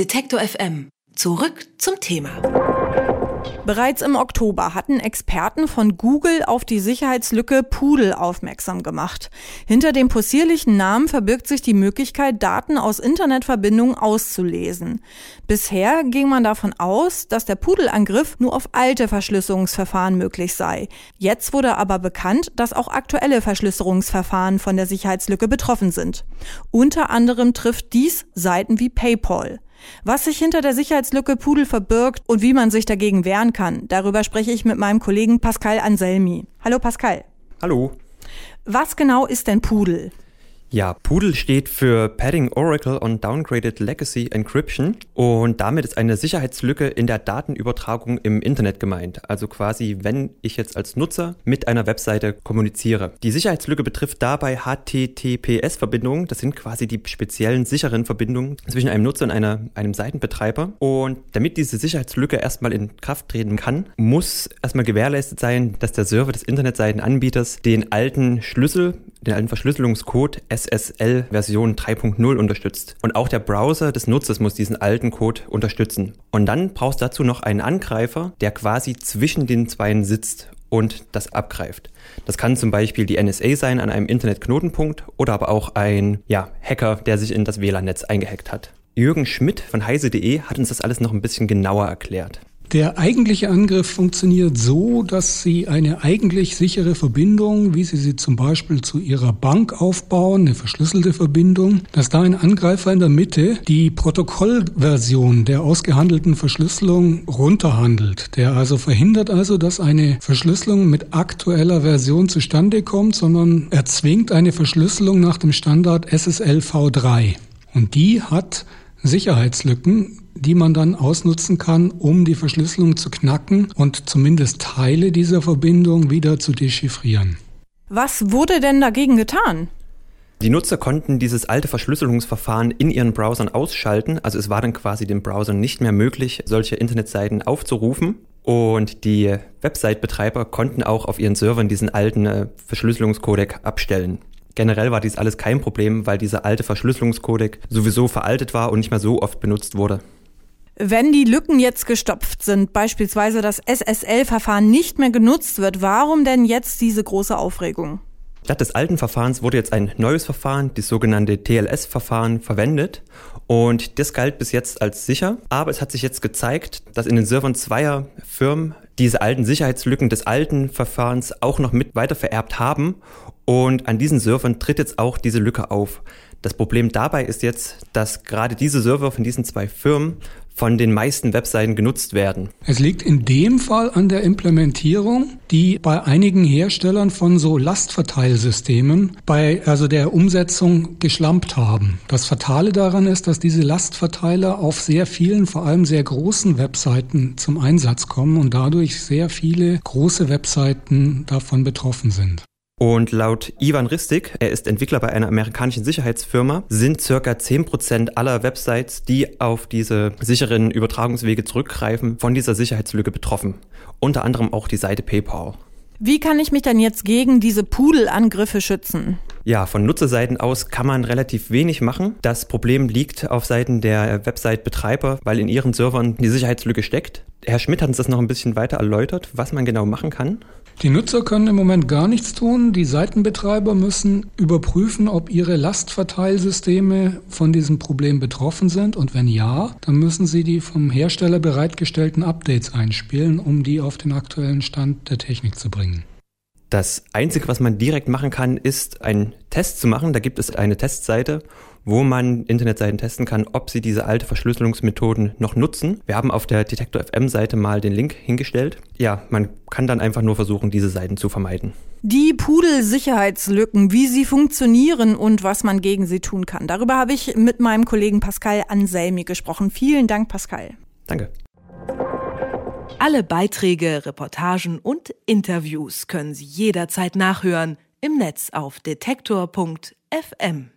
Detektor FM. Zurück zum Thema. Bereits im Oktober hatten Experten von Google auf die Sicherheitslücke Pudel aufmerksam gemacht. Hinter dem possierlichen Namen verbirgt sich die Möglichkeit, Daten aus Internetverbindungen auszulesen. Bisher ging man davon aus, dass der Pudelangriff nur auf alte Verschlüsselungsverfahren möglich sei. Jetzt wurde aber bekannt, dass auch aktuelle Verschlüsselungsverfahren von der Sicherheitslücke betroffen sind. Unter anderem trifft dies Seiten wie PayPal. Was sich hinter der Sicherheitslücke Pudel verbirgt und wie man sich dagegen wehren kann, darüber spreche ich mit meinem Kollegen Pascal Anselmi. Hallo Pascal. Hallo. Was genau ist denn Pudel? Ja, Pudel steht für Padding Oracle on Downgraded Legacy Encryption und damit ist eine Sicherheitslücke in der Datenübertragung im Internet gemeint. Also quasi, wenn ich jetzt als Nutzer mit einer Webseite kommuniziere. Die Sicherheitslücke betrifft dabei HTTPS-Verbindungen. Das sind quasi die speziellen sicheren Verbindungen zwischen einem Nutzer und einer, einem Seitenbetreiber. Und damit diese Sicherheitslücke erstmal in Kraft treten kann, muss erstmal gewährleistet sein, dass der Server des Internetseitenanbieters den alten Schlüssel, den alten Verschlüsselungscode SSL Version 3.0 unterstützt. Und auch der Browser des Nutzers muss diesen alten Code unterstützen. Und dann brauchst du dazu noch einen Angreifer, der quasi zwischen den Zweien sitzt und das abgreift. Das kann zum Beispiel die NSA sein an einem Internetknotenpunkt oder aber auch ein ja, Hacker, der sich in das WLAN-Netz eingehackt hat. Jürgen Schmidt von heise.de hat uns das alles noch ein bisschen genauer erklärt. Der eigentliche Angriff funktioniert so, dass Sie eine eigentlich sichere Verbindung, wie Sie sie zum Beispiel zu Ihrer Bank aufbauen, eine verschlüsselte Verbindung, dass da ein Angreifer in der Mitte die Protokollversion der ausgehandelten Verschlüsselung runterhandelt. Der also verhindert also, dass eine Verschlüsselung mit aktueller Version zustande kommt, sondern erzwingt eine Verschlüsselung nach dem Standard SSL v3. Und die hat Sicherheitslücken, die man dann ausnutzen kann, um die Verschlüsselung zu knacken und zumindest Teile dieser Verbindung wieder zu dechiffrieren. Was wurde denn dagegen getan? Die Nutzer konnten dieses alte Verschlüsselungsverfahren in ihren Browsern ausschalten. Also es war dann quasi dem Browser nicht mehr möglich, solche Internetseiten aufzurufen. Und die Website-Betreiber konnten auch auf ihren Servern diesen alten äh, Verschlüsselungscodec abstellen. Generell war dies alles kein Problem, weil dieser alte Verschlüsselungscodec sowieso veraltet war und nicht mehr so oft benutzt wurde. Wenn die Lücken jetzt gestopft sind, beispielsweise das SSL-Verfahren nicht mehr genutzt wird, warum denn jetzt diese große Aufregung? Statt des alten Verfahrens wurde jetzt ein neues Verfahren, das sogenannte TLS-Verfahren, verwendet. Und das galt bis jetzt als sicher. Aber es hat sich jetzt gezeigt, dass in den Servern zweier Firmen diese alten Sicherheitslücken des alten Verfahrens auch noch mit weiter vererbt haben. Und an diesen Servern tritt jetzt auch diese Lücke auf. Das Problem dabei ist jetzt, dass gerade diese Server von diesen zwei Firmen von den meisten Webseiten genutzt werden. Es liegt in dem Fall an der Implementierung, die bei einigen Herstellern von so Lastverteilsystemen bei also der Umsetzung geschlampt haben. Das Fatale daran ist, dass diese Lastverteiler auf sehr vielen, vor allem sehr großen Webseiten zum Einsatz kommen und dadurch sehr viele große Webseiten davon betroffen sind. Und laut Ivan Ristik, er ist Entwickler bei einer amerikanischen Sicherheitsfirma, sind circa 10% aller Websites, die auf diese sicheren Übertragungswege zurückgreifen, von dieser Sicherheitslücke betroffen. Unter anderem auch die Seite PayPal. Wie kann ich mich dann jetzt gegen diese Pudelangriffe schützen? Ja, von Nutzerseiten aus kann man relativ wenig machen. Das Problem liegt auf Seiten der Website-Betreiber, weil in ihren Servern die Sicherheitslücke steckt. Herr Schmidt hat uns das noch ein bisschen weiter erläutert, was man genau machen kann. Die Nutzer können im Moment gar nichts tun. Die Seitenbetreiber müssen überprüfen, ob ihre Lastverteilsysteme von diesem Problem betroffen sind. Und wenn ja, dann müssen sie die vom Hersteller bereitgestellten Updates einspielen, um die auf den aktuellen Stand der Technik zu bringen. Das Einzige, was man direkt machen kann, ist einen Test zu machen. Da gibt es eine Testseite, wo man Internetseiten testen kann, ob sie diese alte Verschlüsselungsmethoden noch nutzen. Wir haben auf der Detektor FM Seite mal den Link hingestellt. Ja, man kann dann einfach nur versuchen, diese Seiten zu vermeiden. Die Pudel-Sicherheitslücken, wie sie funktionieren und was man gegen sie tun kann. Darüber habe ich mit meinem Kollegen Pascal Anselmi gesprochen. Vielen Dank, Pascal. Danke. Alle Beiträge, Reportagen und Interviews können Sie jederzeit nachhören im Netz auf detektor.fm.